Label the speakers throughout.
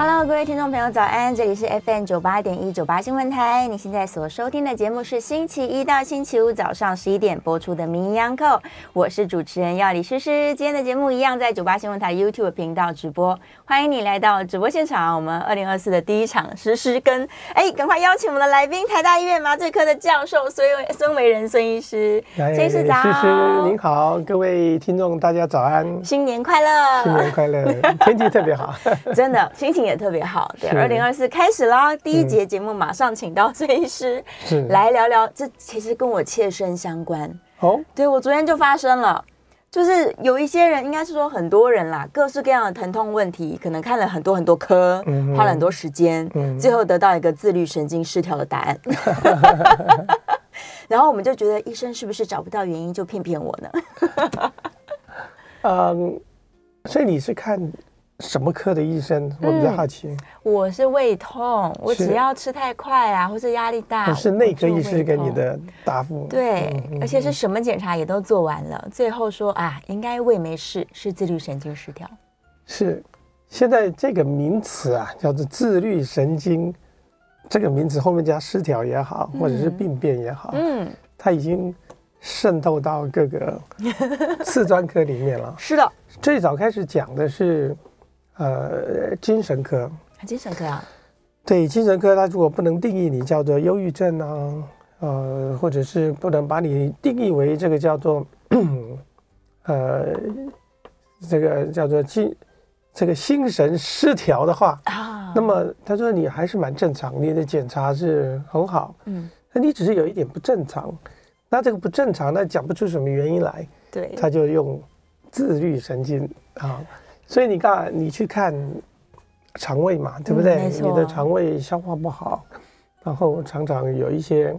Speaker 1: Hello，各位听众朋友，早安！这里是 FM 九八点一九八新闻台。你现在所收听的节目是星期一到星期五早上十一点播出的《名医 Uncle》，我是主持人药李诗诗。今天的节目一样在九八新闻台 YouTube 频道直播，欢迎你来到直播现场。我们二零二四的第一场诗诗跟哎，赶快邀请我们的来宾，台大医院麻醉科的教授孙孙维仁孙医师。孙医师早，
Speaker 2: 诗诗您好，各位听众大家早安，
Speaker 1: 新年快乐，
Speaker 2: 新年快乐，天气特别好，
Speaker 1: 真的心情。也特别好，对，二零二四开始啦！第一节节目马上请到孙医师来聊聊，这其实跟我切身相关哦。对，我昨天就发生了，就是有一些人，应该是说很多人啦，各式各样的疼痛问题，可能看了很多很多科，嗯、花了很多时间，嗯、最后得到一个自律神经失调的答案。然后我们就觉得医生是不是找不到原因就骗骗我呢？
Speaker 2: 嗯，所以你是看。什么科的医生？我比较好奇。嗯、
Speaker 1: 我是胃痛，我只要吃太快啊，或是压力大。
Speaker 2: 是内科医师给你的答
Speaker 1: 复。对，而且是什么检查也都做完了，最后说啊，应该胃没事，是自律神经失调。
Speaker 2: 是，现在这个名词啊，叫做自律神经，这个名词后面加失调也好，或者是病变也好，嗯，它已经渗透到各个 次专科里面了。
Speaker 1: 是的，
Speaker 2: 最早开始讲的是。呃，精神科，
Speaker 1: 精神科啊，
Speaker 2: 对，精神科，他如果不能定义你叫做忧郁症啊，呃，或者是不能把你定义为这个叫做，呃，这个叫做精，这个心神失调的话啊，那么他说你还是蛮正常，你的检查是很好，嗯，那你只是有一点不正常，那这个不正常，那讲不出什么原因来，对，他就用自律神经啊。所以你看，你去看肠胃嘛，对不对？嗯、你的肠胃消化不好，然后常常有一些，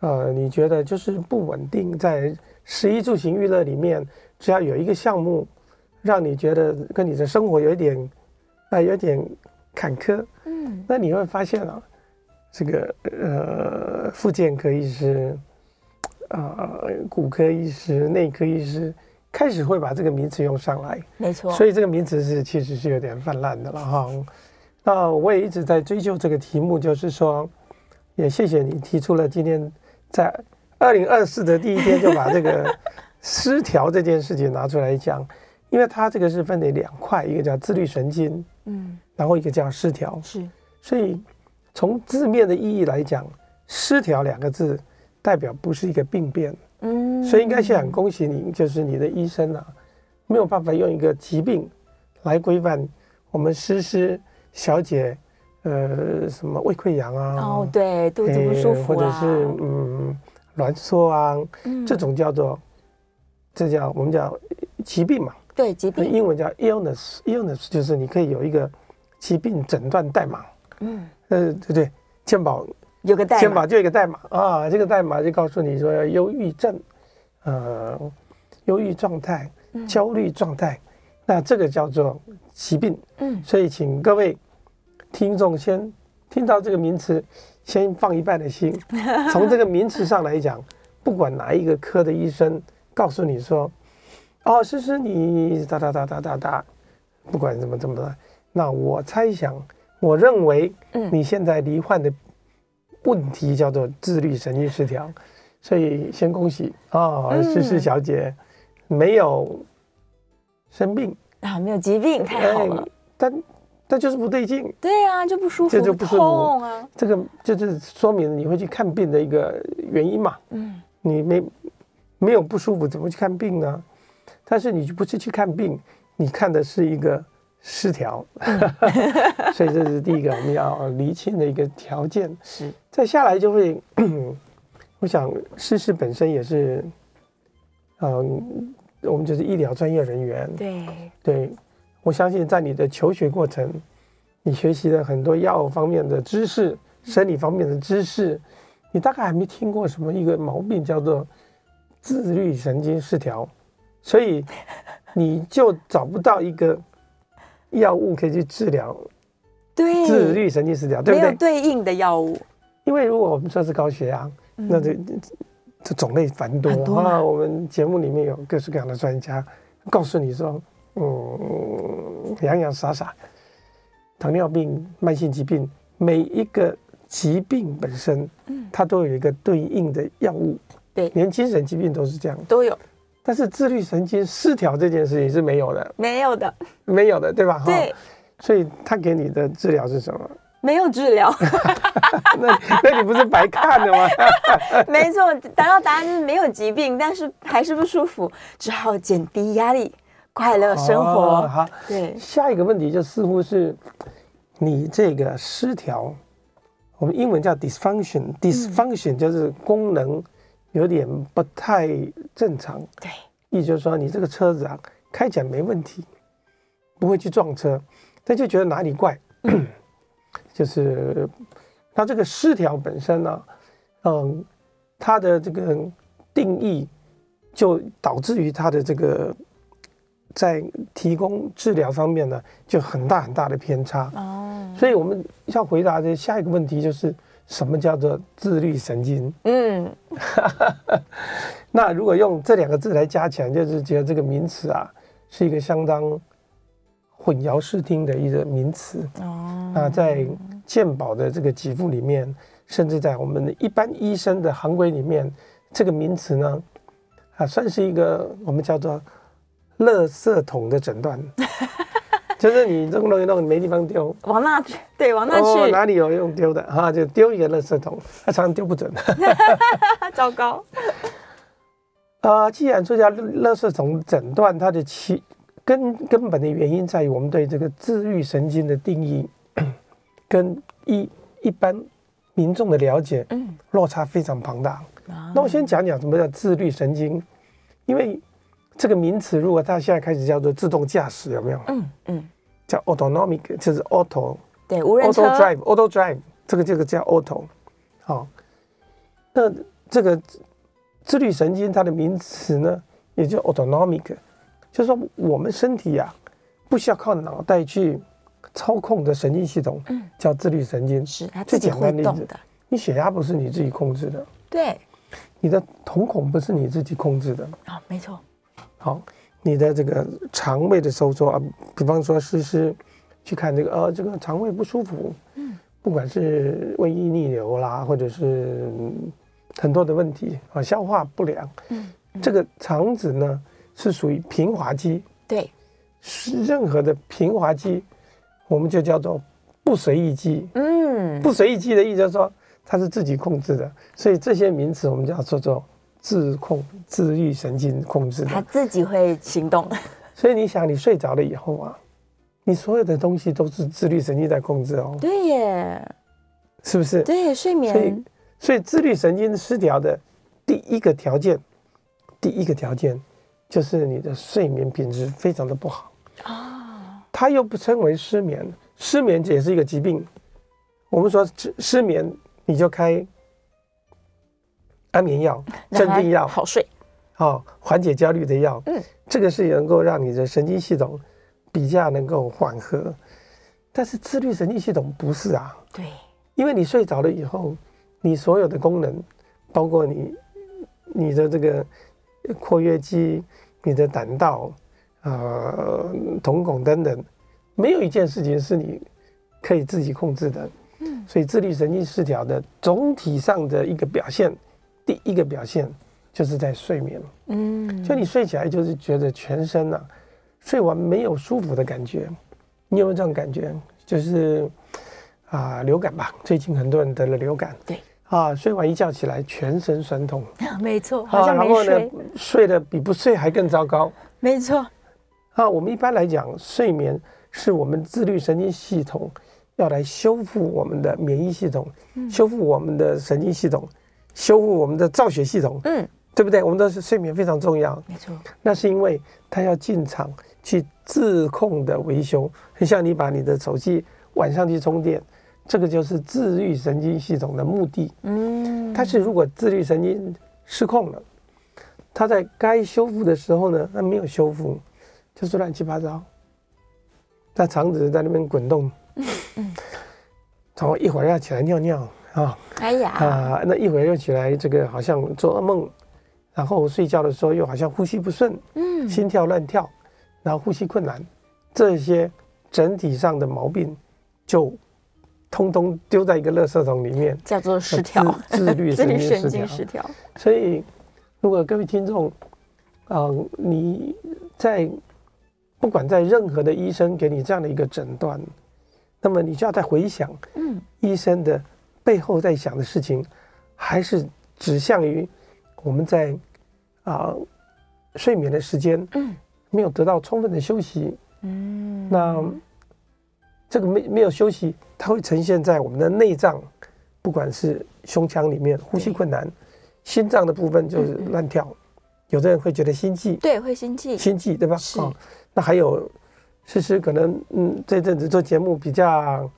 Speaker 2: 呃，你觉得就是不稳定，在食衣住行娱乐里面，只要有一个项目让你觉得跟你的生活有一点，啊、呃，有点坎坷，嗯，那你会发现啊，这个呃，复健科医师，啊、呃，骨科医师，内科医师。开始会把这个名词用上来，
Speaker 1: 没错，
Speaker 2: 所以这个名词是其实是有点泛滥的了哈。那我也一直在追究这个题目，就是说，也谢谢你提出了今天在二零二四的第一天就把这个失调这件事情拿出来讲，因为它这个是分为两块，一个叫自律神经，嗯，然后一个叫失调，是，所以从字面的意义来讲，失调两个字代表不是一个病变。嗯，所以应该是很恭喜你，就是你的医生啊，没有办法用一个疾病来规范我们诗诗小姐，呃，什么胃溃疡啊，
Speaker 1: 哦，对，肚子不舒服、啊、
Speaker 2: 或者是嗯，挛缩啊，嗯、这种叫做，这叫我们叫疾病嘛，
Speaker 1: 对，疾病，
Speaker 2: 英文叫 illness，illness 就是你可以有一个疾病诊断代码，嗯，呃，对对，健保。
Speaker 1: 有个代码，
Speaker 2: 肩膀就有一个代码啊，这个代码就告诉你说要忧郁症，呃，忧郁状态、焦虑状态，嗯、那这个叫做疾病。嗯，所以请各位听众先听到这个名词，先放一半的心。从这个名词上来讲，不管哪一个科的医生告诉你说，哦，诗诗你哒哒哒哒哒哒，不管怎么怎么的，那我猜想，我认为，你现在罹患的。问题叫做自律神经失调，所以先恭喜啊，诗诗小姐没有生病
Speaker 1: 啊，没有疾病，太好了。
Speaker 2: 但但就是不对劲，
Speaker 1: 对啊，就不舒服，这就不舒服痛啊。
Speaker 2: 这个就是说明你会去看病的一个原因嘛。嗯，你没没有不舒服，怎么去看病呢？但是你不是去看病，你看的是一个失调，所以这是第一个我们要厘清的一个条件。
Speaker 1: 是，
Speaker 2: 再下来就会，我想诗诗本身也是，嗯，我们就是医疗专业人员。
Speaker 1: 对
Speaker 2: 对，我相信在你的求学过程，你学习了很多药方面的知识、生理方面的知识，你大概还没听过什么一个毛病叫做自律神经失调，所以你就找不到一个。药物可以去治疗，
Speaker 1: 对。
Speaker 2: 自律神经失调，对不对？
Speaker 1: 没有对应的药物，
Speaker 2: 因为如果我们说是高血压，嗯、那这这种类繁多，多啊。我们节目里面有各式各样的专家告诉你说，嗯，洋洋洒洒，糖尿病、慢性疾病，每一个疾病本身，嗯，它都有一个对应的药物，对，连精神疾病都是这样，
Speaker 1: 都有。
Speaker 2: 但是自律神经失调这件事情是没有的，
Speaker 1: 没有的，
Speaker 2: 没有的，对吧？
Speaker 1: 对，
Speaker 2: 所以他给你的治疗是什么？
Speaker 1: 没有治疗。
Speaker 2: 那那你不是白看了吗？
Speaker 1: 没错，得到答案就是没有疾病，但是还是不舒服，只好减低压力，快乐生活。
Speaker 2: 哦、好，对。下一个问题就似乎是你这个失调，我们英文叫 dysfunction，dysfunction、嗯、就是功能。有点不太正常，
Speaker 1: 对，
Speaker 2: 意思就是说你这个车子啊开起来没问题，不会去撞车，但就觉得哪里怪，就是它这个失调本身呢、啊，嗯，它的这个定义就导致于它的这个在提供治疗方面呢就很大很大的偏差。哦，所以我们要回答的下一个问题就是。什么叫做自律神经？嗯，那如果用这两个字来加起来，就是觉得这个名词啊，是一个相当混淆视听的一个名词。哦，那在健保的这个给付里面，甚至在我们的一般医生的行规里面，这个名词呢，啊，算是一个我们叫做“垃圾桶”的诊断。就是你弄弄一弄，没地方丢，
Speaker 1: 往那去，对，往那去，
Speaker 2: 哦、哪里有用丢的哈，就丢一个垃圾桶，他常常丢不准，
Speaker 1: 糟糕。
Speaker 2: 啊、呃，既然说叫垃圾桶诊断，它的其根根本的原因在于我们对这个自律神经的定义，跟一一般民众的了解，嗯，落差非常庞大。嗯、那我先讲讲什么叫自律神经，因为。这个名词，如果它现在开始叫做自动驾驶，有没有？嗯嗯，叫 autonomic，就是 auto，
Speaker 1: 对，无人车
Speaker 2: ，auto drive，auto drive，这个这个叫 auto，好。那这个自律神经它的名词呢，也叫 autonomic，就是说我们身体呀、啊，不需要靠脑袋去操控的神经系统，嗯，叫自律神经，
Speaker 1: 是它自己会动的。
Speaker 2: 你血压不是你自己控制的，
Speaker 1: 对，
Speaker 2: 你的瞳孔不是你自己控制的，
Speaker 1: 啊、哦，没错。
Speaker 2: 好，你的这个肠胃的收缩啊，比方说诗诗去看这个呃，这个肠胃不舒服，嗯，不管是胃液逆流啦，或者是很多的问题啊，消化不良，嗯，嗯，这个肠子呢是属于平滑肌，
Speaker 1: 对，
Speaker 2: 是任何的平滑肌，我们就叫做不随意肌，嗯，不随意肌的意思就是说它是自己控制的，所以这些名词我们叫做做。自控、自律神经控制的，
Speaker 1: 他自己会行动。
Speaker 2: 所以你想，你睡着了以后啊，你所有的东西都是自律神经在控制哦。
Speaker 1: 对耶，
Speaker 2: 是不是？
Speaker 1: 对，睡眠。
Speaker 2: 所以，所以自律神经失调的第一个条件，第一个条件就是你的睡眠品质非常的不好啊。它又不称为失眠，失眠也是一个疾病。我们说失失眠，你就开。安眠药、镇定药，
Speaker 1: 好睡，
Speaker 2: 哦缓解焦虑的药。嗯，这个是能够让你的神经系统比较能够缓和，但是自律神经系统不是啊。
Speaker 1: 对，
Speaker 2: 因为你睡着了以后，你所有的功能，包括你你的这个括约肌、你的胆道、呃瞳孔等等，没有一件事情是你可以自己控制的。嗯，所以自律神经失调的总体上的一个表现。第一个表现就是在睡眠，嗯，就你睡起来就是觉得全身啊，睡完没有舒服的感觉，你有没有这种感觉？就是啊，流感吧，最近很多人得了流感，
Speaker 1: 对，
Speaker 2: 啊，睡完一觉起来全身酸痛，
Speaker 1: 没错，好像没睡，
Speaker 2: 然后呢，睡得比不睡还更糟糕，
Speaker 1: 没错，
Speaker 2: 啊，我们一般来讲，睡眠是我们自律神经系统要来修复我们的免疫系统，嗯、修复我们的神经系统，修复我们的造血系统，嗯，对不对？我们的是睡眠非常重要，
Speaker 1: 没错。
Speaker 2: 那是因为它要进场去自控的维修，很像你把你的手机晚上去充电，这个就是自律神经系统的目的。嗯，但是如果自律神经失控了，它在该修复的时候呢，它没有修复，就是乱七八糟。那肠子在那边滚动，嗯嗯，然后一会儿要起来尿尿啊，
Speaker 1: 哎呀
Speaker 2: 啊，那一会儿又起来，这个好像做噩梦，然后睡觉的时候又好像呼吸不顺，嗯，心跳乱跳，然后呼吸困难，这些整体上的毛病就通通丢在一个垃圾桶里面，
Speaker 1: 叫做失调，
Speaker 2: 自律神经失调。所以，如果各位听众，啊，你在。不管在任何的医生给你这样的一个诊断，那么你就要再回想，嗯，医生的背后在想的事情，还是指向于我们在啊睡眠的时间，嗯，没有得到充分的休息，嗯，那这个没没有休息，它会呈现在我们的内脏，不管是胸腔里面呼吸困难，心脏的部分就是乱跳，有的人会觉得心悸，
Speaker 1: 对，会心悸，
Speaker 2: 心悸对吧？是。那还有，诗诗可能嗯，这阵子做节目比较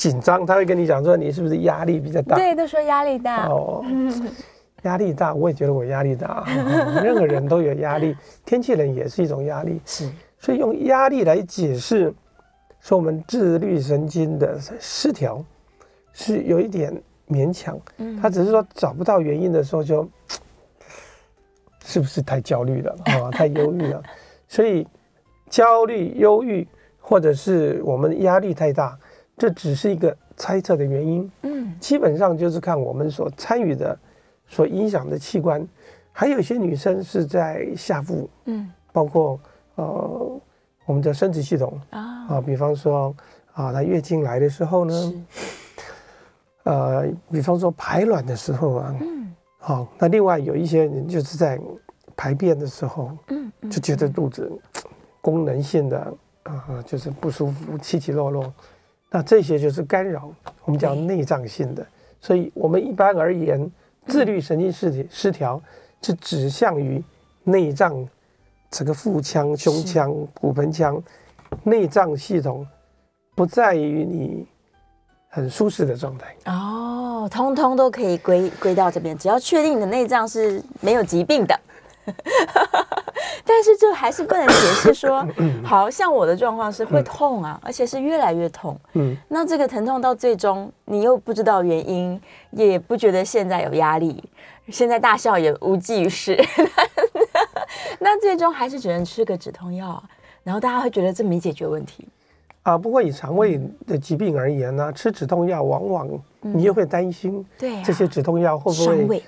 Speaker 2: 紧张，他会跟你讲说你是不是压力比较大？
Speaker 1: 对，都说压力大。
Speaker 2: 哦，压力大，我也觉得我压力大，哦，任何人都有压力，天气冷也是一种压力，是，所以用压力来解释说我们自律神经的失调是有一点勉强，嗯，他只是说找不到原因的时候就，是不是太焦虑了？啊，哦，太忧郁了，所以。焦虑、忧郁，或者是我们压力太大，这只是一个猜测的原因。嗯，基本上就是看我们所参与的、所影响的器官。还有一些女生是在下腹，嗯，包括呃我们的生殖系统啊，啊，比方说啊，她月经来的时候呢，是呃，比方说排卵的时候啊，嗯，好，那另外有一些人就是在排便的时候，嗯，就觉得肚子。功能性的啊、呃，就是不舒服、起起落落，那这些就是干扰，我们叫内脏性的。所以，我们一般而言，自律神经失失调是指向于内脏，这个腹腔、胸腔、骨盆腔内脏系统，不在于你很舒适的状态。
Speaker 1: 哦，通通都可以归归到这边，只要确定你的内脏是没有疾病的。但是这还是不能解释说，好像我的状况是会痛啊，而且是越来越痛。嗯，那这个疼痛到最终你又不知道原因，也不觉得现在有压力，现在大笑也无济于事。那最终还是只能吃个止痛药，然后大家会觉得这没解决问题
Speaker 2: 啊。不过以肠胃的疾病而言呢，吃止痛药往往你又会担心，对这些止痛药会不会伤胃？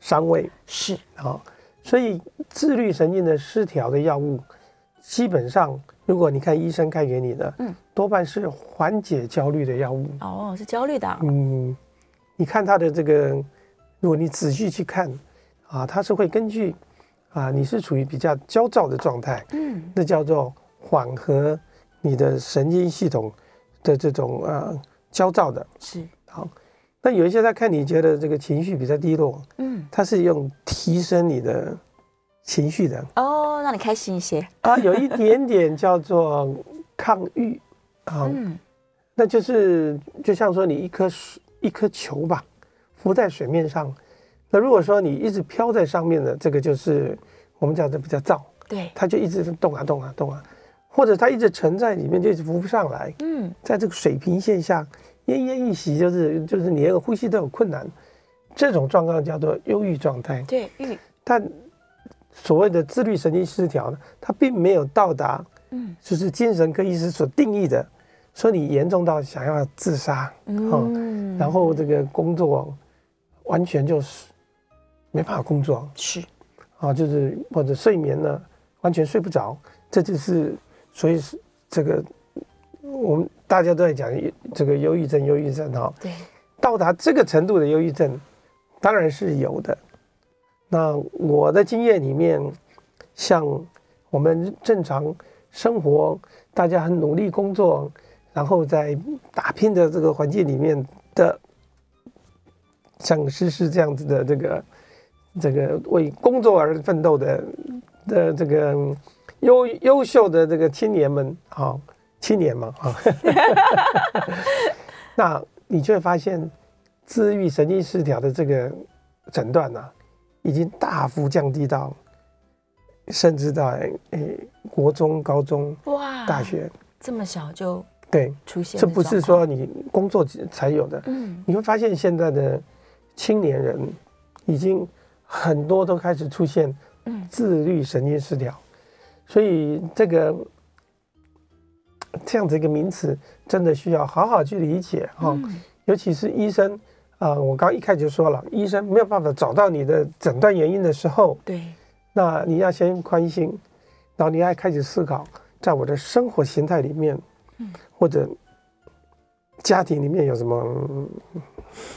Speaker 2: 伤胃
Speaker 1: 是
Speaker 2: 啊。所以，自律神经的失调的药物，基本上，如果你看医生开给你的，嗯，多半是缓解焦虑的药物。
Speaker 1: 哦，是焦虑的。
Speaker 2: 嗯，你看他的这个，如果你仔细去看，啊，他是会根据，啊，你是处于比较焦躁的状态，嗯，那叫做缓和你的神经系统的这种呃焦躁的。是。好。那有一些他看你觉得这个情绪比较低落，嗯，他是用提升你的情绪的。
Speaker 1: 哦，让你开心一些。
Speaker 2: 啊，有一点点叫做抗郁啊，嗯，那就是就像说你一颗水一颗球吧，浮在水面上，那如果说你一直飘在上面的，这个就是我们叫这比较燥，对，它就一直动啊动啊动啊，或者它一直沉在里面就一直浮不上来，嗯，在这个水平线下。奄奄一息，就是就是你那个呼吸都有困难，这种状况叫做忧郁状态。
Speaker 1: 对，郁。
Speaker 2: 但所谓的自律神经失调呢，它并没有到达，嗯，就是精神科医师所定义的，说你严重到想要自杀，嗯，然后这个工作完全就是没办法工作，是，啊，就是或者睡眠呢完全睡不着，这就是所以是这个。我们大家都在讲这个忧郁症，忧郁症哈，对，到达这个程度的忧郁症，当然是有的。那我的经验里面，像我们正常生活，大家很努力工作，然后在打拼的这个环境里面的，像诗诗这样子的这个这个为工作而奋斗的的这个优优秀的这个青年们，好青年嘛，啊，那你就会发现，自愈神经失调的这个诊断呢，已经大幅降低到。甚至到诶、欸，国中、高中、哇，大学。
Speaker 1: 这么小就
Speaker 2: 对出现，这不是说你工作才有的。嗯，你会发现现在的青年人已经很多都开始出现自律神经失调，所以这个这样子一个名词真的需要好好去理解哈。尤其是医生啊，我刚一开始就说了，医生没有办法找到你的诊断原因的时候，对。那你要先宽心，然后你要开始思考，在我的生活形态里面，嗯，或者家庭里面有什么，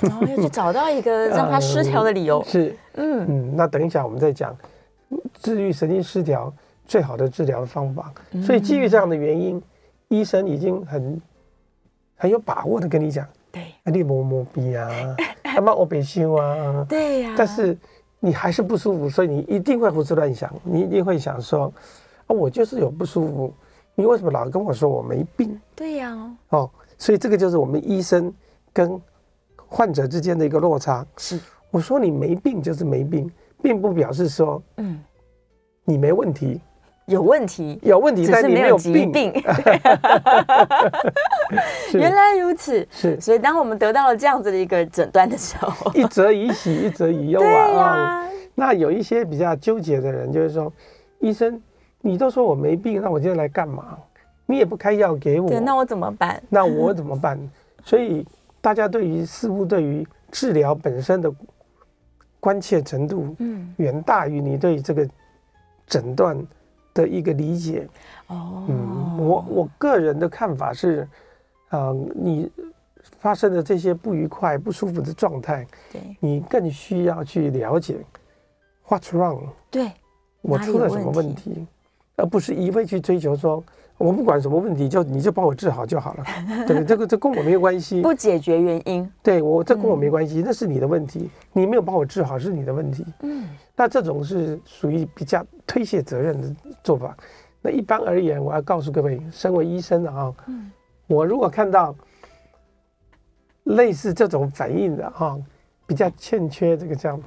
Speaker 1: 然后要去找到一个 让他失调的理由。
Speaker 2: 嗯、是，嗯嗯。那等一下我们再讲治愈神经失调最好的治疗的方法。所以基于这样的原因，嗯、医生已经很很有把握的跟你讲，对，你摸摸鼻啊，他 妈我别修啊，
Speaker 1: 对呀，
Speaker 2: 但是。你还是不舒服，所以你一定会胡思乱想，你一定会想说，啊，我就是有不舒服，你为什么老跟我说我没病？
Speaker 1: 对呀、啊，
Speaker 2: 哦，所以这个就是我们医生跟患者之间的一个落差。是，我说你没病就是没病，并不表示说，嗯，你没问题，
Speaker 1: 有问题，
Speaker 2: 有问题，但是没有疾病。
Speaker 1: 原来如此，是，所以当我们得到了这样子的一个诊断的时候，
Speaker 2: 一则以喜，一则以忧啊。啊那有一些比较纠结的人，就是说，医生，你都说我没病，那我今天来干嘛？你也不开药给我，
Speaker 1: 那我怎么办？
Speaker 2: 那我怎么办？所以大家对于似乎对于治疗本身的关切程度，嗯，远大于你对这个诊断的一个理解。哦，嗯，我我个人的看法是。啊、呃，你发生的这些不愉快、不舒服的状态，对，你更需要去了解 what's wrong，
Speaker 1: 对，
Speaker 2: 我出了什么问题，而不是一味去追求说，我不管什么问题，就你就帮我治好就好了，对，这个这跟我没有关系，
Speaker 1: 不解决原因，
Speaker 2: 对我这跟我没关系，嗯、那是你的问题，你没有帮我治好是你的问题，嗯，那这种是属于比较推卸责任的做法。那一般而言，我要告诉各位，身为医生的啊，嗯。我如果看到类似这种反应的哈，比较欠缺这个叫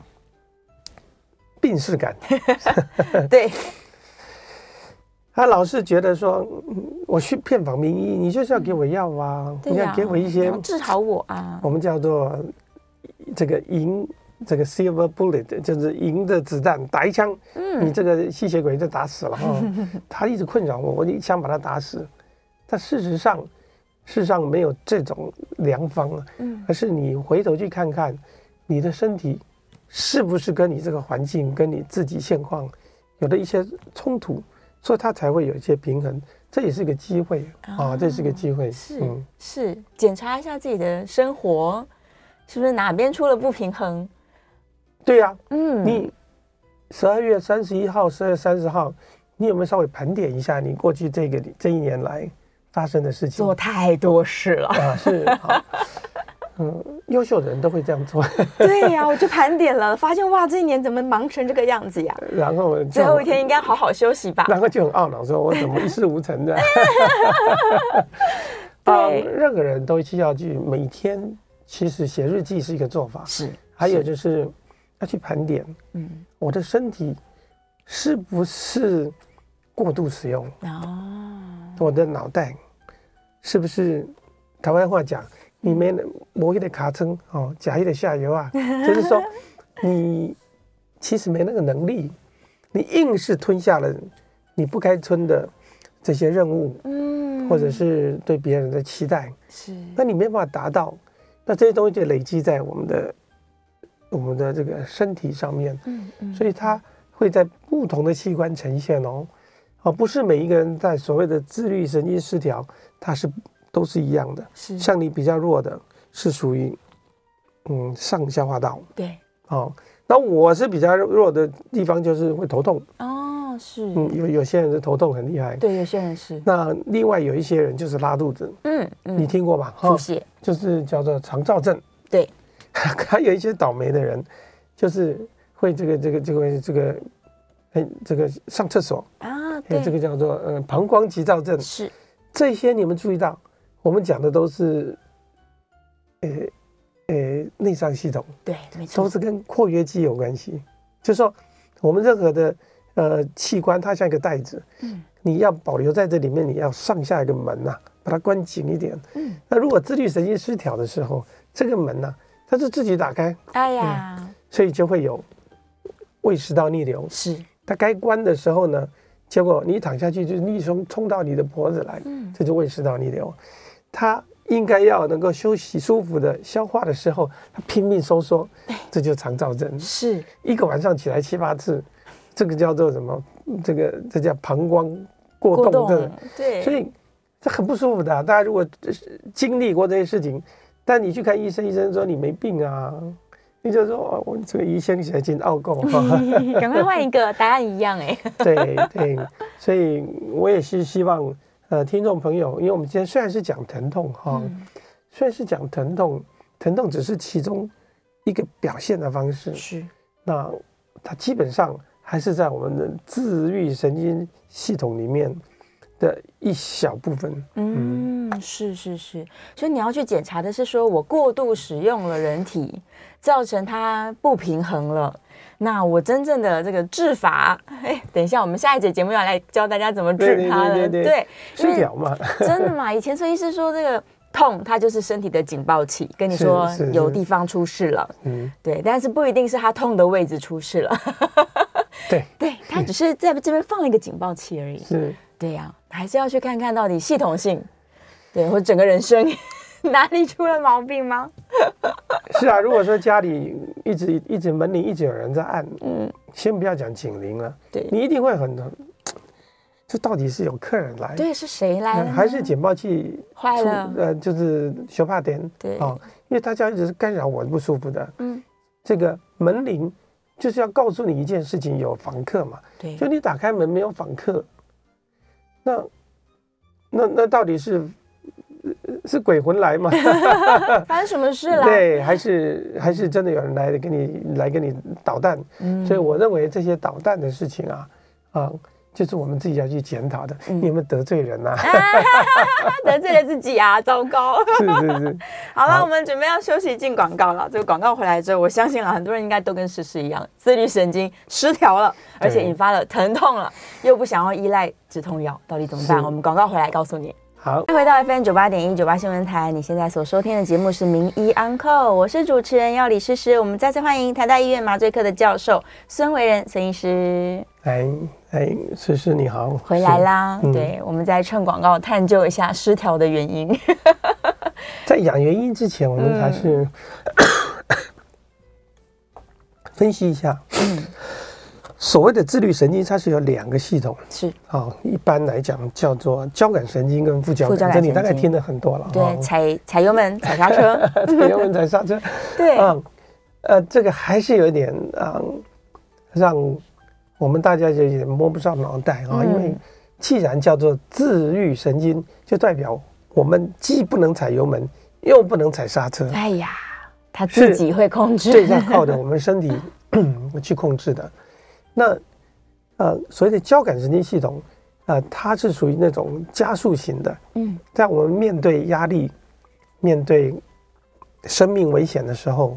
Speaker 2: 病识感，
Speaker 1: 对，
Speaker 2: 他老是觉得说，我去骗访名医，你就是要给我药啊，你要给我一些
Speaker 1: 治好我啊，
Speaker 2: 我们叫做这个银这个 silver bullet，就是银的子弹，打一枪，你这个吸血鬼就打死了哈。他一直困扰我，我一枪把他打死，但事实上。事实上没有这种良方啊，嗯而是你回头去看看，你的身体是不是跟你这个环境、跟你自己现况有了一些冲突，所以它才会有一些平衡。这也是个机会啊，这是个机会。
Speaker 1: 是是，检查一下自己的生活，是不是哪边出了不平衡？
Speaker 2: 对呀，嗯，你十二月三十一号、十二月三十号，你有没有稍微盘点一下你过去这个这一年来？发生的事情
Speaker 1: 做太多事了
Speaker 2: 啊，是好，嗯，优秀的人都会这样做。
Speaker 1: 对呀、啊，我就盘点了，发现哇，这一年怎么忙成这个样子呀？
Speaker 2: 然后
Speaker 1: 最后一天应该好好休息吧？
Speaker 2: 然后就很懊恼，说我怎么一事无成的？对，任何人都需要去每天，其实写日记是一个做法。是，还有就是要去盘点，嗯，我的身体是不是过度使用？哦，我的脑袋。是不是台湾话讲，你没磨一点卡称哦，假一点下游啊，就是说你其实没那个能力，你硬是吞下了你不该吞的这些任务，嗯，或者是对别人的期待，是，那你没办法达到，那这些东西就累积在我们的我们的这个身体上面，嗯嗯，所以它会在不同的器官呈现哦，哦，不是每一个人在所谓的自律神经失调。它是都是一样的，是。像你比较弱的，是属于嗯上消化道，对，哦，那我是比较弱的地方就是会头痛，哦，
Speaker 1: 哦，是，
Speaker 2: 嗯，有有些人是头痛很厉害，
Speaker 1: 对，有些人是。
Speaker 2: 那另外有一些人就是拉肚子，
Speaker 1: 嗯，嗯。
Speaker 2: 你听过吧？
Speaker 1: 腹泻，
Speaker 2: 就是叫做肠燥症。
Speaker 1: 对，
Speaker 2: 还有一些倒霉的人，就是会这个这个这个这个，哎，这个上厕所。
Speaker 1: 啊，对，
Speaker 2: 这个叫做呃膀胱急躁症。
Speaker 1: 是，
Speaker 2: 这些你们注意到，我们讲的都是，呃呃内脏系统，
Speaker 1: 对，没错，
Speaker 2: 都是跟括约肌有关系。就是说，我们任何的呃器官，它像一个袋子，嗯，你要保留在这里面，你要上下一个门呐、啊，把它关紧一点。嗯，那如果自律神经失调的时候，这个门呢、啊，它就自己打开。
Speaker 1: 哎呀、嗯，
Speaker 2: 所以就会有胃食道逆流。
Speaker 1: 是，
Speaker 2: 它该关的时候呢，结果你一躺下去就逆冲冲到你的脖子来，嗯，这就胃食道逆流。它应该要能够休息舒服的消化的时候，他拼命收缩，这就肠燥症。
Speaker 1: 是
Speaker 2: 一个晚上起来七八次，这个叫做什么？这个这叫膀胱过动症。
Speaker 1: 对，
Speaker 2: 所以这很不舒服的、啊。大家如果经历过这些事情，但你去看医生，医生说你没病啊，你就说哦，我这个医生现在进奥购，
Speaker 1: 赶快换一个，答案一样哎。
Speaker 2: 对对，所以我也是希望。呃，听众朋友，因为我们今天虽然是讲疼痛哈，嗯、虽然是讲疼痛，疼痛只是其中一个表现的方式。
Speaker 1: 是，
Speaker 2: 那它基本上还是在我们的自愈神经系统里面的一小部分。
Speaker 1: 嗯，嗯是是是，所以你要去检查的是说我过度使用了人体，造成它不平衡了。那我真正的这个治法，哎，等一下，我们下一节节目要来教大家怎么治它了。对，
Speaker 2: 失调嘛，
Speaker 1: 真的嘛？以前孙医师说，这个痛它就是身体的警报器，跟你说有地方出事了。嗯，对，但是不一定是它痛的位置出事了。
Speaker 2: 对，
Speaker 1: 对，它只是在这边放了一个警报器而已。
Speaker 2: 是，
Speaker 1: 对呀，还是要去看看到底系统性，对，或整个人生。哪里出了毛病吗？
Speaker 2: 是啊，如果说家里一直一直门铃一直有人在按，嗯，先不要讲警铃了，
Speaker 1: 对，
Speaker 2: 你一定会很，这到底是有客人来，
Speaker 1: 对，是谁来了，
Speaker 2: 还是警报器
Speaker 1: 坏了？
Speaker 2: 呃，就是修怕点，
Speaker 1: 对
Speaker 2: 啊，因为大家一直是干扰我不舒服的，嗯，这个门铃就是要告诉你一件事情，有访客嘛，
Speaker 1: 对，
Speaker 2: 就你打开门没有访客，那那那到底是？是鬼魂来吗？
Speaker 1: 发生什么事了？
Speaker 2: 对，还是还是真的有人来给你来给你捣蛋。嗯，所以我认为这些捣蛋的事情啊，啊，就是我们自己要去检讨的。你有没有得罪人啊？
Speaker 1: 得罪了自己啊！糟糕。
Speaker 2: 是是是。
Speaker 1: 好了，我们准备要休息进广告了。这个广告回来之后，我相信啊，很多人应该都跟诗诗一样，自律神经失调了，而且引发了疼痛了，又不想要依赖止痛药，到底怎么办？我们广告回来告诉你。
Speaker 2: 好，
Speaker 1: 欢迎回到 FM 九八点一九八新闻台。你现在所收听的节目是《名医 Uncle》，我是主持人药理诗诗。我们再次欢迎台大医院麻醉科的教授孙维仁孙医师。
Speaker 2: 哎哎，诗诗你好，
Speaker 1: 回来啦。嗯、对，我们再趁广告探究一下失调的原因。
Speaker 2: 在讲原因之前，我们还是、嗯、分析一下。嗯。所谓的自律神经，它是有两个系统，
Speaker 1: 是
Speaker 2: 啊、哦，一般来讲叫做交感神经跟副交感，这你大概听了很多了。
Speaker 1: 对，踩踩油门，踩刹车，
Speaker 2: 踩油门，踩刹车。
Speaker 1: 对，
Speaker 2: 嗯，呃，这个还是有一点啊、嗯，让我们大家就有点摸不上脑袋啊、嗯，因为既然叫做自律神经，就代表我们既不能踩油门，又不能踩刹车。
Speaker 1: 哎呀，它自己会控制，
Speaker 2: 对，要靠着我们身体去控制的。那，呃，所谓的交感神经系统，呃，它是属于那种加速型的。嗯，在我们面对压力、面对生命危险的时候，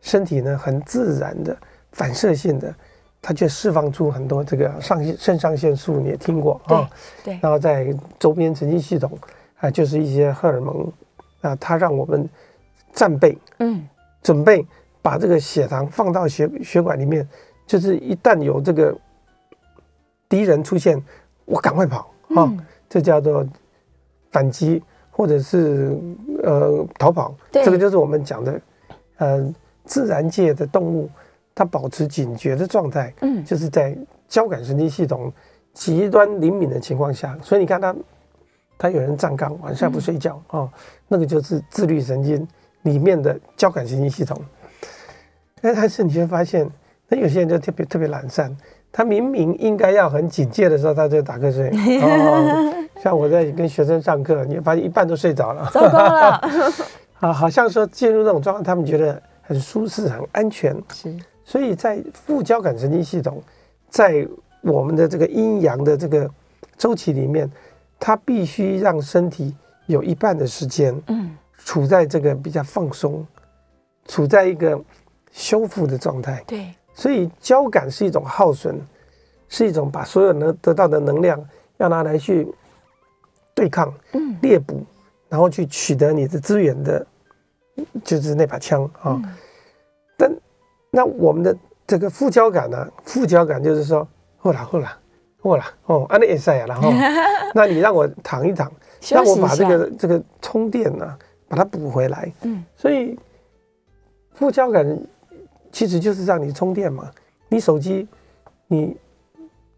Speaker 2: 身体呢很自然的、反射性的，它就释放出很多这个上腺肾上腺素，你也听过啊？
Speaker 1: 对。
Speaker 2: 然后在周边神经系统，啊、呃，就是一些荷尔蒙，啊、呃，它让我们战备，嗯，准备把这个血糖放到血血管里面。就是一旦有这个敌人出现，我赶快跑啊、嗯！这叫做反击，或者是呃逃跑。这个就是我们讲的呃自然界的动物，它保持警觉的状态。嗯，就是在交感神经系统极端灵敏的情况下，所以你看它，它有人站岗，晚上不睡觉啊、嗯哦，那个就是自律神经里面的交感神经系统。但是你会发现。那有些人就特别特别懒散，他明明应该要很警戒的时候，他就打瞌睡。哦，像我在跟学生上课，你发现一半都睡着了，
Speaker 1: 糟糕了。
Speaker 2: 啊，好像说进入那种状态，他们觉得很舒适、很安全。
Speaker 1: 是，
Speaker 2: 所以在副交感神经系统，在我们的这个阴阳的这个周期里面，它必须让身体有一半的时间，嗯，处在这个比较放松，处在一个修复的状态。
Speaker 1: 对，
Speaker 2: 所以交感是一种耗损，是一种把所有能得到的能量要拿来去对抗、嗯，猎捕，然后去取得你的资源的。就是那把枪啊，嗯、但那我们的这个副交感呢？副交感就是说，后来后来后来哦，安利也塞啊，然后 那你让我躺一躺，一让我把这个这个充电呢、啊，把它补回来。嗯，所以副交感其实就是让你充电嘛。你手机你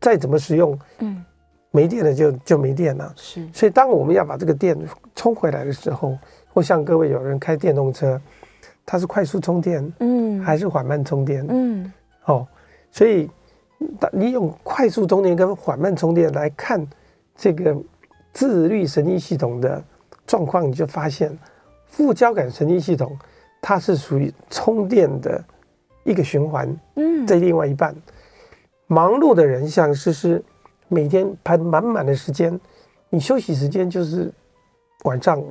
Speaker 2: 再怎么使用，嗯，没电了就就没电了。是，所以当我们要把这个电充回来的时候。或像各位有人开电动车，它是快速充电，嗯，还是缓慢充电，嗯，哦，所以你用快速充电跟缓慢充电来看这个自律神经系统的状况，你就发现副交感神经系统它是属于充电的一个循环，嗯，在另外一半，忙碌的人像诗诗，每天排满满的时间，你休息时间就是晚上。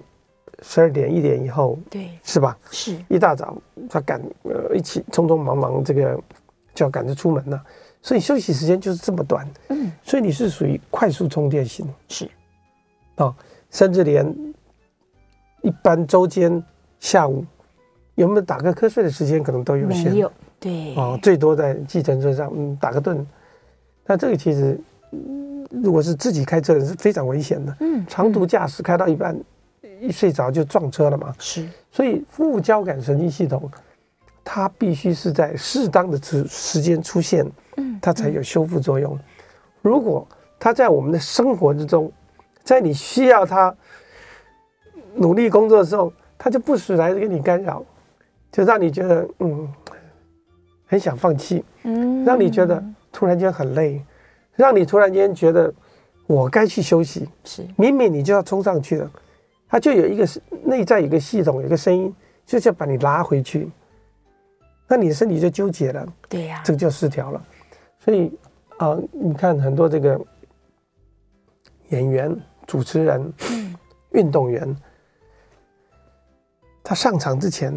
Speaker 2: 十二点一点以后，对，是吧？是。一大早他赶呃一起匆匆忙忙这个就要赶着出门了，所以休息时间就是这么短。嗯，所以你是属于快速充电型，是。啊、哦，甚至连一般周间下午有没有打个瞌睡的时间可能都有限，没有，对哦，最多在计程车上嗯打个盹。那这个其实如果是自己开车的是非常危险的，嗯，长途驾驶开到一半。一睡着就撞车了嘛？是，所以副交感神经系统，它必须是在适当的时时间出现，嗯，它才有修复作用。如果它在我们的生活之中，在你需要它努力工作的时候，它就不时来给你干扰，就让你觉得嗯，很想放弃，嗯，让你觉得突然间很累，让你突然间觉得我该去休息，是，明明你就要冲上去了。它就有一个内在有一个系统，有一个声音，就是要把你拉回去，那你的身体就纠结了，对呀、啊，这个就失调了。所以啊、呃，你看很多这个演员、主持人、嗯、运动员，他上场之前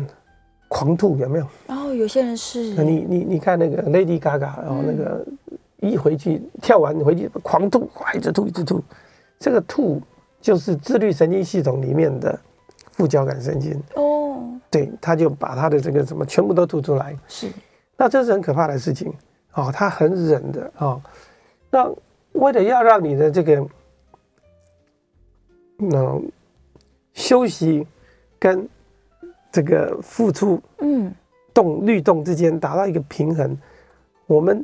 Speaker 2: 狂吐有没有？哦，有些人是。你你你看那个 Lady Gaga，然后那个一回去跳完回去狂吐，一直吐一直吐，这个吐。就是自律神经系统里面的副交感神经。哦，对，他就把他的这个什么全部都吐出来，是，那这是很可怕的事情。哦，他很忍的哦，那为了要让你的这个嗯休息跟这个付出嗯动律动之间达到一个平衡，我们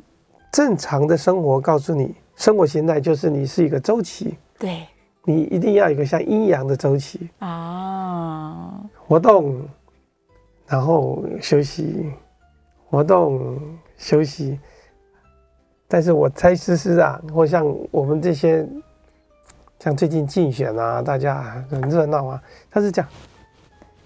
Speaker 2: 正常的生活告诉你，生活形态就是你是一个周期，对。你一定要有一个像阴阳的周期啊，活动，然后休息，活动休息。但是我猜思思啊，或像我们这些，像最近竞选啊，大家很热闹啊，他是这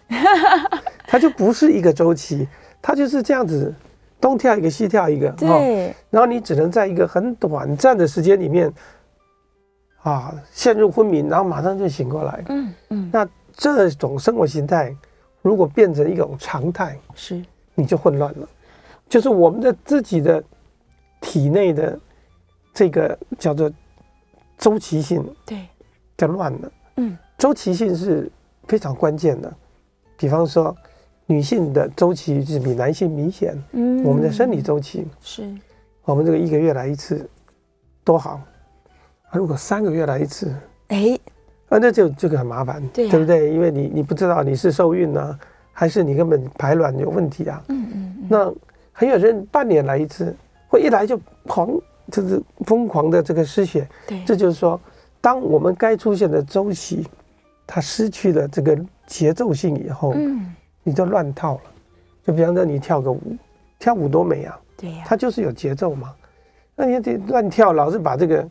Speaker 2: 样，他就不是一个周期，它就是这样子，东跳一个西跳一个，对，然后你只能在一个很短暂的时间里面。啊，陷入昏迷，然后马上就醒过来。嗯嗯，那这种生活形态，如果变成一种常态，是你就混乱了。就是我们的自己的体内的这个叫做周期性，对，就乱了。嗯，周期性是非常关键的。比方说，女性的周期是比男性明显。嗯，我们的生理周期是，我们这个一个月来一次，多好。如果三个月来一次，哎、欸，啊，那就这个很麻烦，对，对不对？因为你你不知道你是受孕呢，还是你根本排卵有问题啊？嗯嗯。那还有人半年来一次，或一来就狂，就是疯狂的这个失血。对，这就是说，当我们该出现的周期，它失去了这个节奏性以后，嗯，你就乱套了。就比方说你跳个舞，跳舞多美啊，对呀，它就是有节奏嘛。那你得乱跳，老是把这个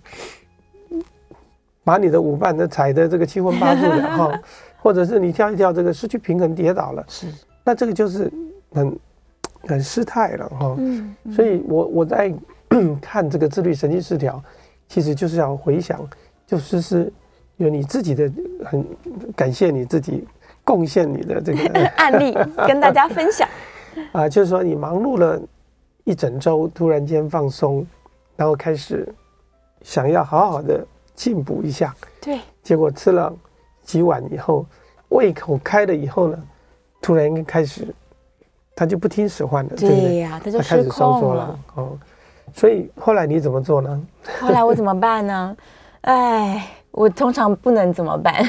Speaker 2: 把你的舞伴都踩的这个七荤八素的哈，或者是你跳一跳这个失去平衡跌倒了，
Speaker 1: 是，
Speaker 2: 那这个就是很很失态了哈。
Speaker 1: 嗯，嗯
Speaker 2: 所以我我在 看这个自律神经失调，其实就是要回想，就是是有你自己的很感谢你自己贡献你的这个
Speaker 1: 案例跟大家分享
Speaker 2: 啊，就是说你忙碌了一整周，突然间放松，然后开始想要好好的进补一下，
Speaker 1: 对，
Speaker 2: 结果吃了几碗以后，胃口开了以后呢，突然开始他就不听使唤了，
Speaker 1: 对呀、啊，他就开始收缩，了
Speaker 2: 哦。所以后来你怎么做呢？
Speaker 1: 后来我怎么办呢？哎，我通常不能怎么办，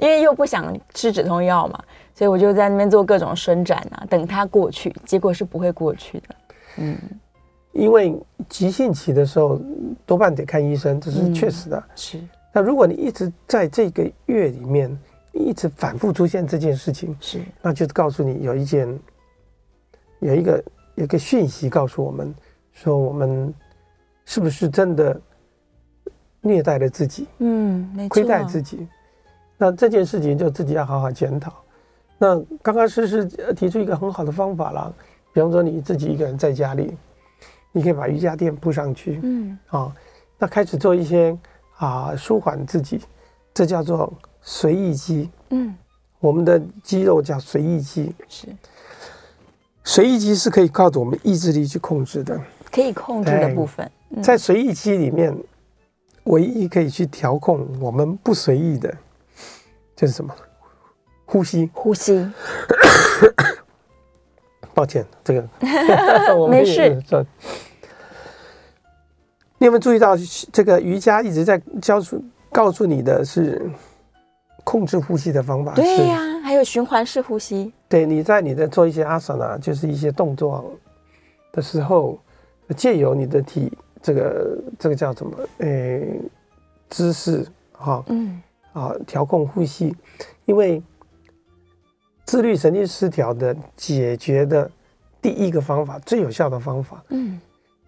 Speaker 1: 因为又不想吃止痛药嘛，所以我就在那边做各种伸展啊，等它过去。结果是不会过去的，嗯，
Speaker 2: 因为急性期的时候多半得看医生，这是确实的。
Speaker 1: 嗯、是。
Speaker 2: 那如果你一直在这个月里面一直反复出现这件事情，
Speaker 1: 是，
Speaker 2: 那就告诉你有一件有一个有一个讯息告诉我们。说我们是不是真的虐待了自己？
Speaker 1: 嗯，没，
Speaker 2: 亏待自己。那这件事情就自己要好好检讨。那刚刚诗诗提出一个很好的方法了，比方说你自己一个人在家里，你可以把瑜伽垫铺上去，
Speaker 1: 嗯，
Speaker 2: 啊，那开始做一些啊舒缓自己，这叫做随意肌。
Speaker 1: 嗯，
Speaker 2: 我们的肌肉叫随意肌，
Speaker 1: 是
Speaker 2: 随意肌是可以靠着我们意志力去控制的。
Speaker 1: 可以控制的部分，
Speaker 2: 欸、在随意肌里面，唯一可以去调控我们不随意的，就是什么？呼吸，
Speaker 1: 呼吸。
Speaker 2: 抱歉，这个
Speaker 1: 没事。
Speaker 2: 你有没有注意到，这个瑜伽一直在教出告诉你的是控制呼吸的方法？
Speaker 1: 对呀、啊，还有循环式呼吸。
Speaker 2: 对，你在你的做一些阿萨那，就是一些动作的时候。借由你的体，这个这个叫什么？诶，姿势哈，
Speaker 1: 嗯，
Speaker 2: 啊，调控呼吸，因为自律神经失调的解决的第一个方法，最有效的方法，
Speaker 1: 嗯，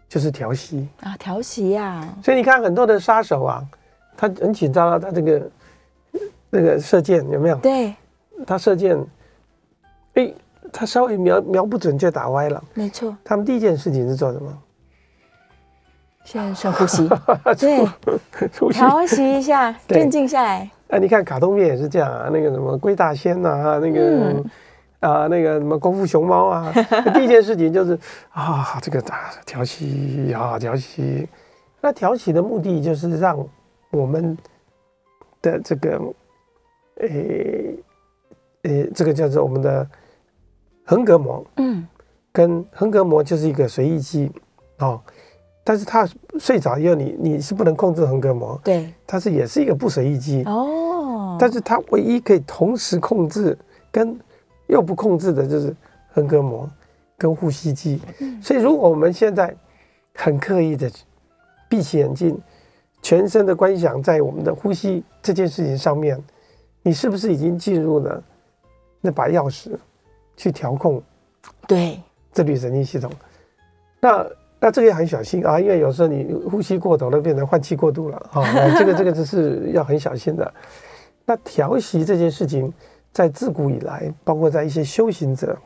Speaker 2: 就是调息
Speaker 1: 啊，调息呀。
Speaker 2: 所以你看很多的杀手啊，他很紧张啊，他这个那个射箭有没有？
Speaker 1: 对，
Speaker 2: 他射箭，诶，他稍微瞄瞄不准就打歪了。
Speaker 1: 没错。
Speaker 2: 他们第一件事情是做什么？
Speaker 1: 先深呼吸，对，调息一下，镇静下来。
Speaker 2: 哎，你看卡通片也是这样啊，那个什么龟大仙呐，那个、嗯、啊，那个什么功夫熊猫啊，第一件事情就是啊，这个啊调息啊调息。那调息的目的就是让我们的这个，诶、欸、诶、欸，这个叫做我们的横膈膜，
Speaker 1: 嗯，
Speaker 2: 跟横膈膜就是一个随意肌，哦。但是他睡着以后，你你是不能控制横膈膜，
Speaker 1: 对，
Speaker 2: 它是也是一个不随意肌
Speaker 1: 哦。
Speaker 2: 但是它唯一可以同时控制跟又不控制的就是横膈膜跟呼吸肌。
Speaker 1: 嗯。
Speaker 2: 所以如果我们现在很刻意的闭起眼睛，全身的观想在我们的呼吸这件事情上面，你是不是已经进入了那把钥匙去调控？
Speaker 1: 对，
Speaker 2: 自律神经系统。那。那这个也很小心啊，因为有时候你呼吸过头了，变成换气过度了啊。这个这个就是要很小心的。那调息这件事情，在自古以来，包括在一些修行者，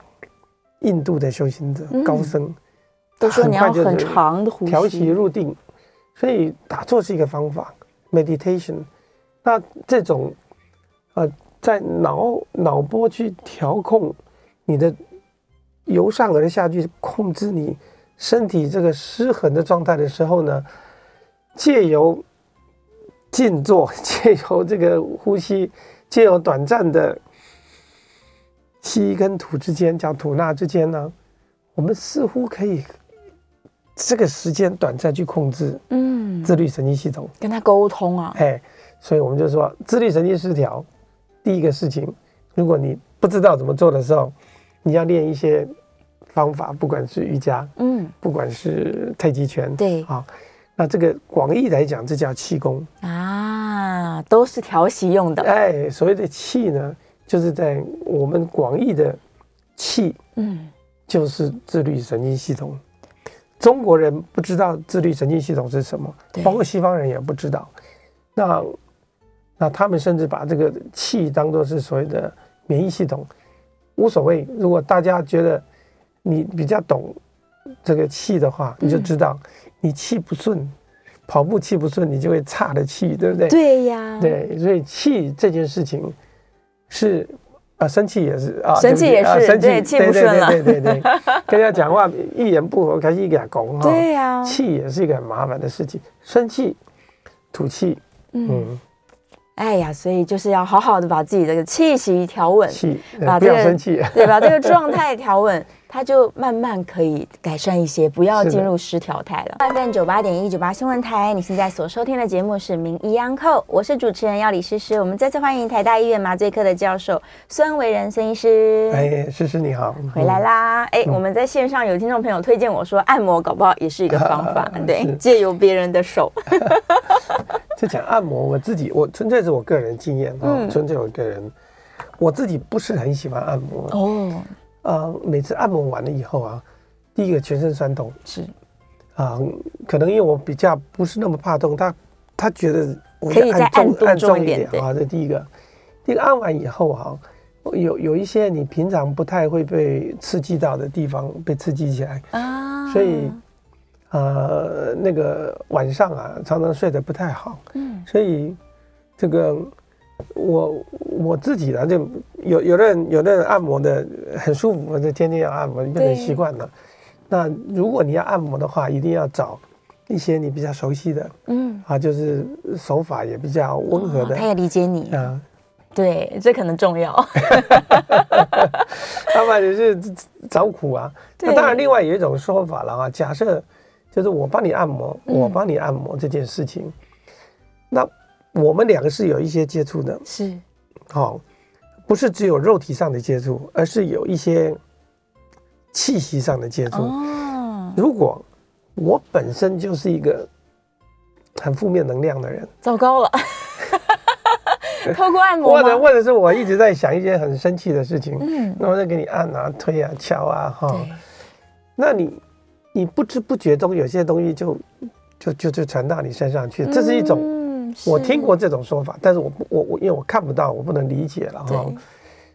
Speaker 2: 印度的修行者、嗯、高僧，
Speaker 1: 都说你要很长的呼吸，
Speaker 2: 调息入定。所以打坐是一个方法，meditation。那这种呃，在脑脑波去调控你的由上而下去控制你。身体这个失衡的状态的时候呢，借由静坐，借由这个呼吸，借由短暂的吸跟吐之间，叫吐纳之间呢，我们似乎可以这个时间短暂去控制，嗯，自律神经系统、嗯、
Speaker 1: 跟他沟通啊，
Speaker 2: 哎，所以我们就说自律神经失调，第一个事情，如果你不知道怎么做的时候，你要练一些。方法，不管是瑜伽，
Speaker 1: 嗯，
Speaker 2: 不管是太极拳，
Speaker 1: 对
Speaker 2: 啊，那这个广义来讲，这叫气功
Speaker 1: 啊，都是调息用的。
Speaker 2: 哎，所谓的气呢，就是在我们广义的气，
Speaker 1: 嗯，
Speaker 2: 就是自律神经系统。中国人不知道自律神经系统是什么，包括西方人也不知道。那那他们甚至把这个气当做是所谓的免疫系统，无所谓。如果大家觉得你比较懂这个气的话，你就知道你气不顺，跑步气不顺，你就会岔的气，对不对？
Speaker 1: 对呀，
Speaker 2: 对，所以气这件事情是。啊，生气也是啊，
Speaker 1: 生气也是，啊、生气气不顺了，
Speaker 2: 对对对对，对，跟人家讲话一言不合开始一给他拱哈，
Speaker 1: 对呀、啊，
Speaker 2: 气也是一个很麻烦的事情，生气吐气，嗯，嗯，
Speaker 1: 哎呀，所以就是要好好的把自己这个气息调稳，
Speaker 2: 气，
Speaker 1: 把
Speaker 2: 这个生气，
Speaker 1: 对，把这个状态调稳。它就慢慢可以改善一些，不要进入失调态了。FM 九八点一九八新闻台，你现在所收听的节目是《名医央叩》，我是主持人药理诗诗。我们再次欢迎台大医院麻醉科的教授孙维仁孙医师。
Speaker 2: 哎，诗诗你好，
Speaker 1: 回来啦！哎、嗯，我们在线上有听众朋友推荐我说，按摩搞不好也是一个方法，啊、对，借由别人的手。
Speaker 2: 就讲按摩，我自己我纯粹是我个人经验啊，纯、嗯、粹我个人，我自己不是很喜欢按摩哦。呃，每次按摩完了以后啊，第一个全身酸痛。是。啊、呃，可能因为我比较不是那么怕痛，他他觉得我可以再按重按重一点啊，这第一个。第一个按完以后哈、啊，有有一些你平常不太会被刺激到的地方被刺激起来。啊，所以呃那个晚上啊常常睡得不太好，嗯，所以这个。我我自己呢，就有有的人有的人按摩的很舒服，就天天要按摩，你变成习惯了。那如果你要按摩的话，一定要找一些你比较熟悉的，嗯，啊，就是手法也比较温和的，哦，
Speaker 1: 他也理解你啊。对，这可能重要。
Speaker 2: 要不然你是找苦啊。那当然，另外有一种说法了啊，假设就是我帮你按摩，我帮你按摩这件事情，嗯，那。我们两个是有一些接触的，是，好、哦，不是只有肉体上的接触，而是有一些气息上的接触。哦，如果我本身就是一个很负面能量的人，
Speaker 1: 糟糕了，透过按摩，
Speaker 2: 或者或者是我一直在想一些很生气的事情，嗯，那我就给你按啊、推啊、敲啊，哈、哦，那你你不知不觉中有些东西就就就就传到你身上去，这是一种。嗯我听过这种说法，但是我我我因为我看不到，我不能理解了哈。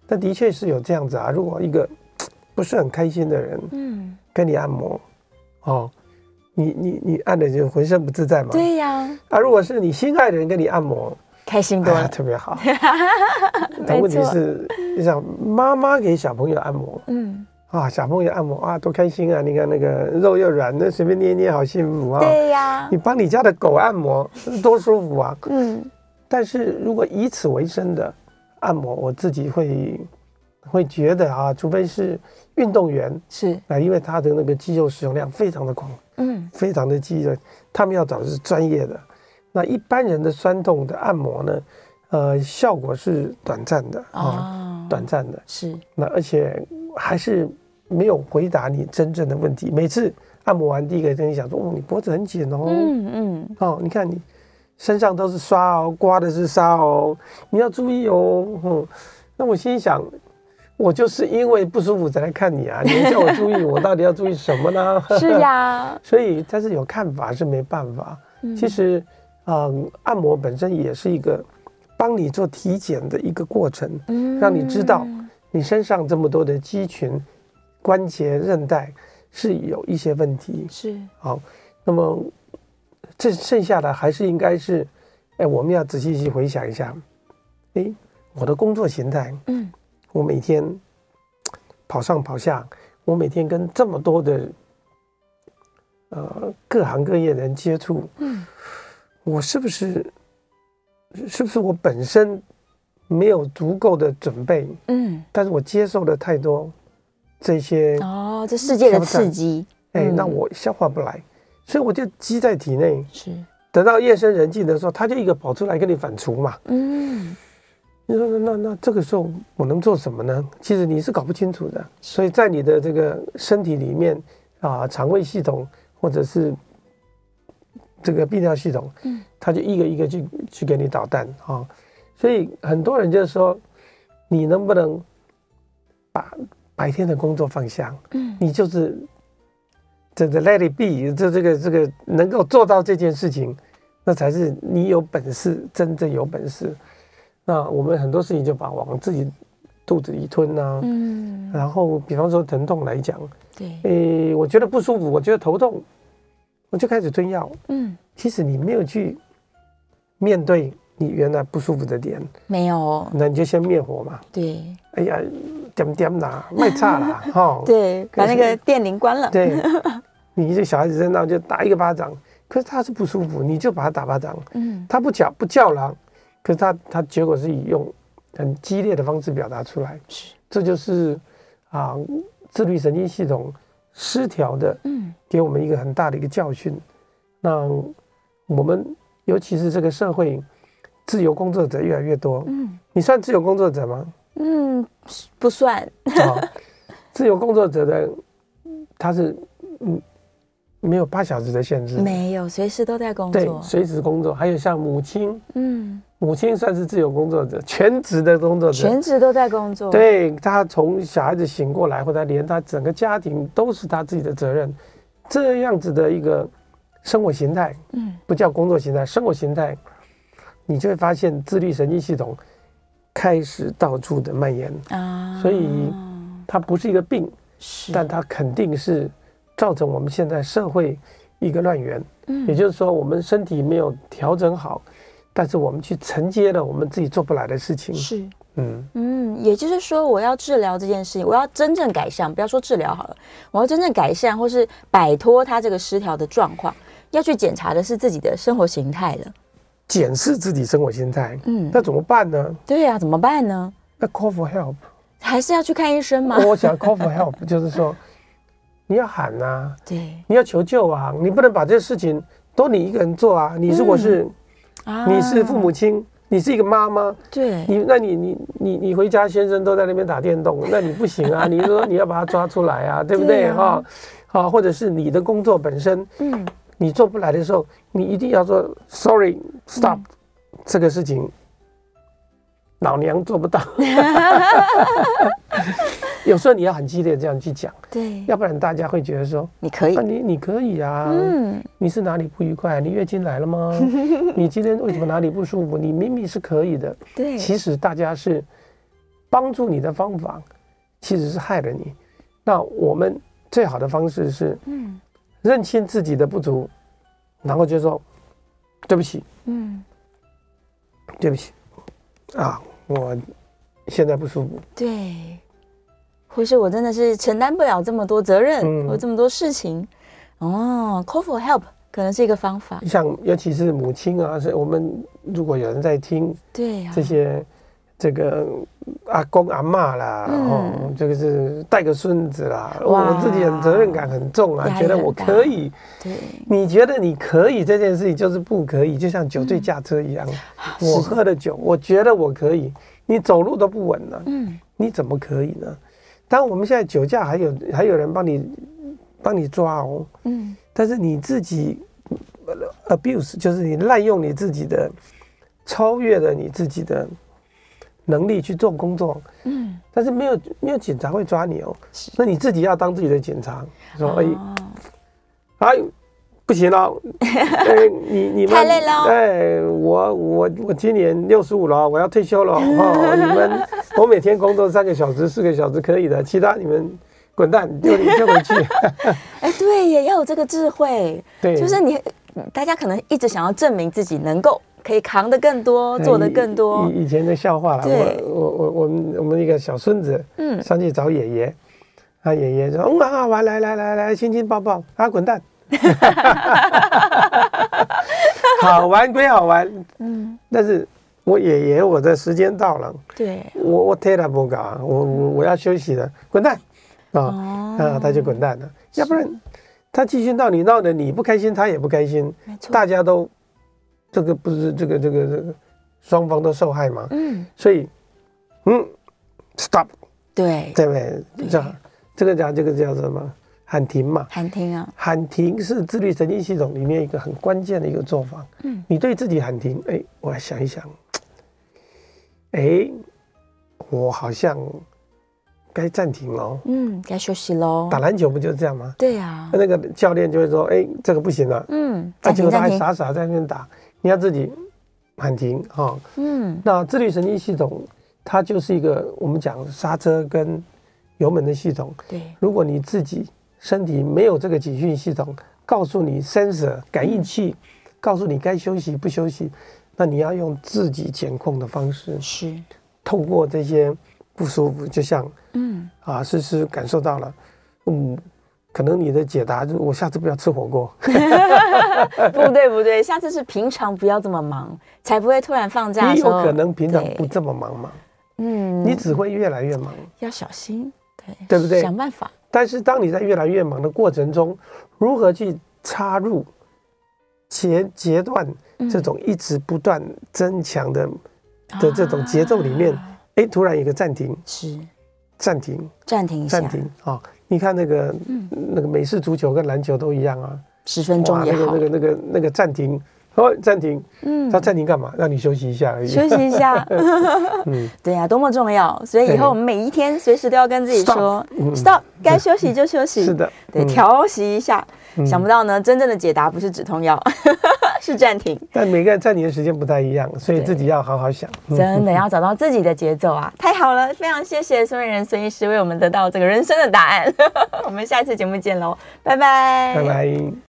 Speaker 2: 但的确是有这样子啊。如果一个 不是很开心的人，嗯，跟你按摩，哦，你你你按的就浑身不自在嘛。
Speaker 1: 对呀。
Speaker 2: 啊，如果是你心爱的人跟你按摩，
Speaker 1: 开心多了，
Speaker 2: 特别好。但问题是，你想妈妈给小朋友按摩，嗯。啊，小朋友按摩啊，多开心啊！你看那个肉又软，那随便捏捏，好幸福啊！
Speaker 1: 对呀，
Speaker 2: 你帮你家的狗按摩，多舒服啊！嗯，但是如果以此为生的按摩，我自己会会觉得啊，除非是运动员是啊，因为他的那个肌肉使用量非常的广，嗯，非常的激烈，他们要找的是专业的。那一般人的酸痛的按摩呢，呃，效果是短暂的啊，哦、短暂的，是那而且还是。没有回答你真正的问题。每次按摩完，第一个跟你讲说：“哦，你脖子很紧哦，嗯嗯，哦，你看你身上都是刷哦，刮的是痧哦，你要注意哦。”嗯，那我心想，我就是因为不舒服才来看你啊，你叫我注意，我到底要注意什么呢？
Speaker 1: 是呀，
Speaker 2: 所以但是有看法是没办法。其实，嗯，按摩本身也是一个帮你做体检的一个过程，嗯，让你知道你身上这么多的肌群。关节韧带是有一些问题，是。好，那么这剩下的还是应该是，哎，我们要仔细去回想一下，哎，我的工作形态，嗯，我每天跑上跑下，我每天跟这么多的呃各行各业的人接触，嗯，我是不是是不是我本身没有足够的准备，嗯，但是我接受了太多。这些
Speaker 1: 哦，这世界的刺激，
Speaker 2: 哎，那我消化不来，嗯、所以我就积在体内。是，等到夜深人静的时候，他就一个跑出来跟你反刍嘛。嗯，你说那那那这个时候我能做什么呢？其实你是搞不清楚的。所以在你的这个身体里面啊，肠胃系统或者是这个泌尿系统，嗯，他就一个一个去去给你捣蛋啊。所以很多人就是说，你能不能把白天的工作方向，嗯，你就是这个 let it be，这这个这个能够做到这件事情，那才是你有本事，真正有本事。那我们很多事情就把往自己肚子里吞呐、啊，嗯，然后比方说疼痛来讲，
Speaker 1: 对，
Speaker 2: 诶，我觉得不舒服，我觉得头痛，我就开始吞药，嗯，其实你没有去面对你原来不舒服的点，
Speaker 1: 没有，
Speaker 2: 那你就先灭火嘛，
Speaker 1: 对，
Speaker 2: 哎呀，点点啦，卖差啦，哈，
Speaker 1: 对，把那个电铃关了，
Speaker 2: 对，你这小孩子在那就打一个巴掌，可是他是不舒服，你就把他打巴掌，嗯，他不叫不叫了。可是他他结果是以用很激烈的方式表达出来，是，这就是啊自律神经系统失调的，嗯，给我们一个很大的一个教训。那我们尤其是这个社会，自由工作者越来越多，嗯，你算自由工作者吗？
Speaker 1: 嗯，不算。
Speaker 2: 哦，自由工作者的他是嗯。没有八小时的限制，
Speaker 1: 没有，随时都在工作，
Speaker 2: 对，随时工作。还有像母亲，嗯，母亲算是自由工作者，全职的工作者，
Speaker 1: 全职都在工作。
Speaker 2: 对，他从小孩子醒过来，或者连他整个家庭都是他自己的责任，这样子的一个生活形态，嗯，不叫工作形态，生活形态，你就会发现自律神经系统开始到处的蔓延。啊，所以它不是一个病，是，但它肯定是。造成我们现在社会一个乱源，嗯，也就是说，我们身体没有调整好，但是我们去承接了我们自己做不来的事情，
Speaker 1: 是，嗯。嗯，也就是说，我要治疗这件事情，我要真正改善，不要说治疗好了，我要真正改善或是摆脱它这个失调的状况，要去检查的是自己的生活形态了，
Speaker 2: 检视自己生活心态，嗯，那怎么办呢？
Speaker 1: 对呀，怎么办呢？
Speaker 2: 那 call for help，
Speaker 1: 还是要去看医生吗？
Speaker 2: 我想 call for help 就是说。你要喊呐、啊，
Speaker 1: 对，
Speaker 2: 你要求救啊！你不能把这事情都你一个人做啊！你如果是，嗯、你是父母亲，啊、你是一个妈妈，
Speaker 1: 对，
Speaker 2: 你那你你你你回家，先生都在那边打电动，那你不行啊！你说你要把他抓出来啊，对不对？哈，好，或者是你的工作本身，嗯，你做不来的时候，你一定要说 sorry，stop，、嗯、这个事情。老娘做不到，有时候你要很激烈这样去讲，
Speaker 1: 对，
Speaker 2: 要不然大家会觉得说
Speaker 1: 你可以，
Speaker 2: 你你可以啊，嗯，你是哪里不愉快？你月经来了吗？你今天为什么哪里不舒服？你明明是可以的，
Speaker 1: 对，
Speaker 2: 其实大家是帮助你的方法，其实是害了你。那我们最好的方式是，嗯，认清自己的不足，然后就说对不起，嗯，对不起，啊。我现在不舒服，
Speaker 1: 对，或是我真的是承担不了这么多责任，嗯、或这么多事情，哦，call for help 可能是一个方法。
Speaker 2: 像尤其是母亲啊，是我们如果有人在听，
Speaker 1: 对
Speaker 2: 呀这些这个阿公阿嬷啦，嗯、哦，这个是带个孙子啦，我自己很责任感很重啊，觉得我可以，
Speaker 1: 对，
Speaker 2: 你觉得你可以这件事情就是不可以，就像酒醉驾车一样，嗯、我喝了酒，我觉得我可以。你走路都不稳了，嗯，你怎么可以呢？当我们现在酒驾还有还有人帮你帮你抓哦，嗯，但是你自己 abuse 就是你滥用你自己的超越了你自己的能力去做工作，嗯，但是没有没有警察会抓你哦，是那你自己要当自己的警察，说哎，哎。不行了，欸、你你们
Speaker 1: 太累了。
Speaker 2: 哎，我我我今年六十五了，我要退休了。哦，你们我每天工作三个小时、四个小时可以的，其他你们滚蛋，丢你丢回去。
Speaker 1: 哎，对耶，要有这个智慧。
Speaker 2: 对，
Speaker 1: 就是你大家可能一直想要证明自己能够可以扛得更多，做得更多。
Speaker 2: 以以前的笑话了，我我我我们我们一个小孙子，嗯，上去找爷爷，他爷爷说，嗯，好好玩，来来来来，亲亲抱抱，啊，滚蛋。好玩归好玩，嗯，但是我爷爷，我的时间到了，
Speaker 1: 对，
Speaker 2: 我我退了不搞，我我我要休息了，滚蛋，啊啊，他就滚蛋了，要不然他继续闹你闹的你不开心，他也不开心，大家都这个不是这个这个这个双方都受害嘛，嗯，所以嗯，stop，
Speaker 1: 对，
Speaker 2: 对不对？这这个叫这个叫什么？喊停嘛，
Speaker 1: 喊停啊！
Speaker 2: 喊停是自律神经系统里面一个很关键的一个做法。嗯，你对自己喊停，哎，我来想一想，哎，我好像该暂停喽。
Speaker 1: 嗯，该休息喽。
Speaker 2: 打篮球不就是这样吗？
Speaker 1: 对呀。
Speaker 2: 那个教练就会说：“哎，这个不行了。”
Speaker 1: 嗯，
Speaker 2: 而且他还傻傻在那边打，你要自己喊停哈。嗯，那自律神经系统它就是一个我们讲刹车跟油门的系统。
Speaker 1: 对，
Speaker 2: 如果你自己身体没有这个警讯系统，告诉你 sensor 感应器，告诉你该休息不休息，那你要用自己检控的方式，
Speaker 1: 是。
Speaker 2: 透过这些不舒服，就像嗯。啊，诗诗感受到了，嗯，可能你的解答就是我下次不要吃火锅，
Speaker 1: 不对不对，下次是平常不要这么忙，才不会突然放假。
Speaker 2: 你 有可能平常不这么忙嘛？
Speaker 1: 嗯，
Speaker 2: 你只会越来越忙，
Speaker 1: 要小心，对
Speaker 2: 对不对？
Speaker 1: 想办法。
Speaker 2: 但是当你在越来越忙的过程中，如何去插入前阶段这种一直不断增强的、嗯、的这种节奏里面，哎、啊，突然一个暂停，
Speaker 1: 是
Speaker 2: 暂停，
Speaker 1: 暂停，
Speaker 2: 暂停啊、哦！你看那个、嗯、那个美式足球跟篮球都一样啊，
Speaker 1: 十分钟也好，
Speaker 2: 那个那个那个那个暂停。哦，暂停。嗯，他暂停干嘛？让你休息一下而已。
Speaker 1: 休息一下。嗯，对呀，多么重要！所以以后我们每一天随时都要跟自己说：“Stop，该休息就休息。”
Speaker 2: 是的，
Speaker 1: 对，调息一下。想不到呢，真正的解答不是止痛药，是暂停。
Speaker 2: 但每个人暂停的时间不太一样，所以自己要好好想。
Speaker 1: 真的要找到自己的节奏啊！太好了，非常谢谢孙瑞仁孙医师为我们得到这个人生的答案。我们下一次节目见喽，拜拜，
Speaker 2: 拜拜。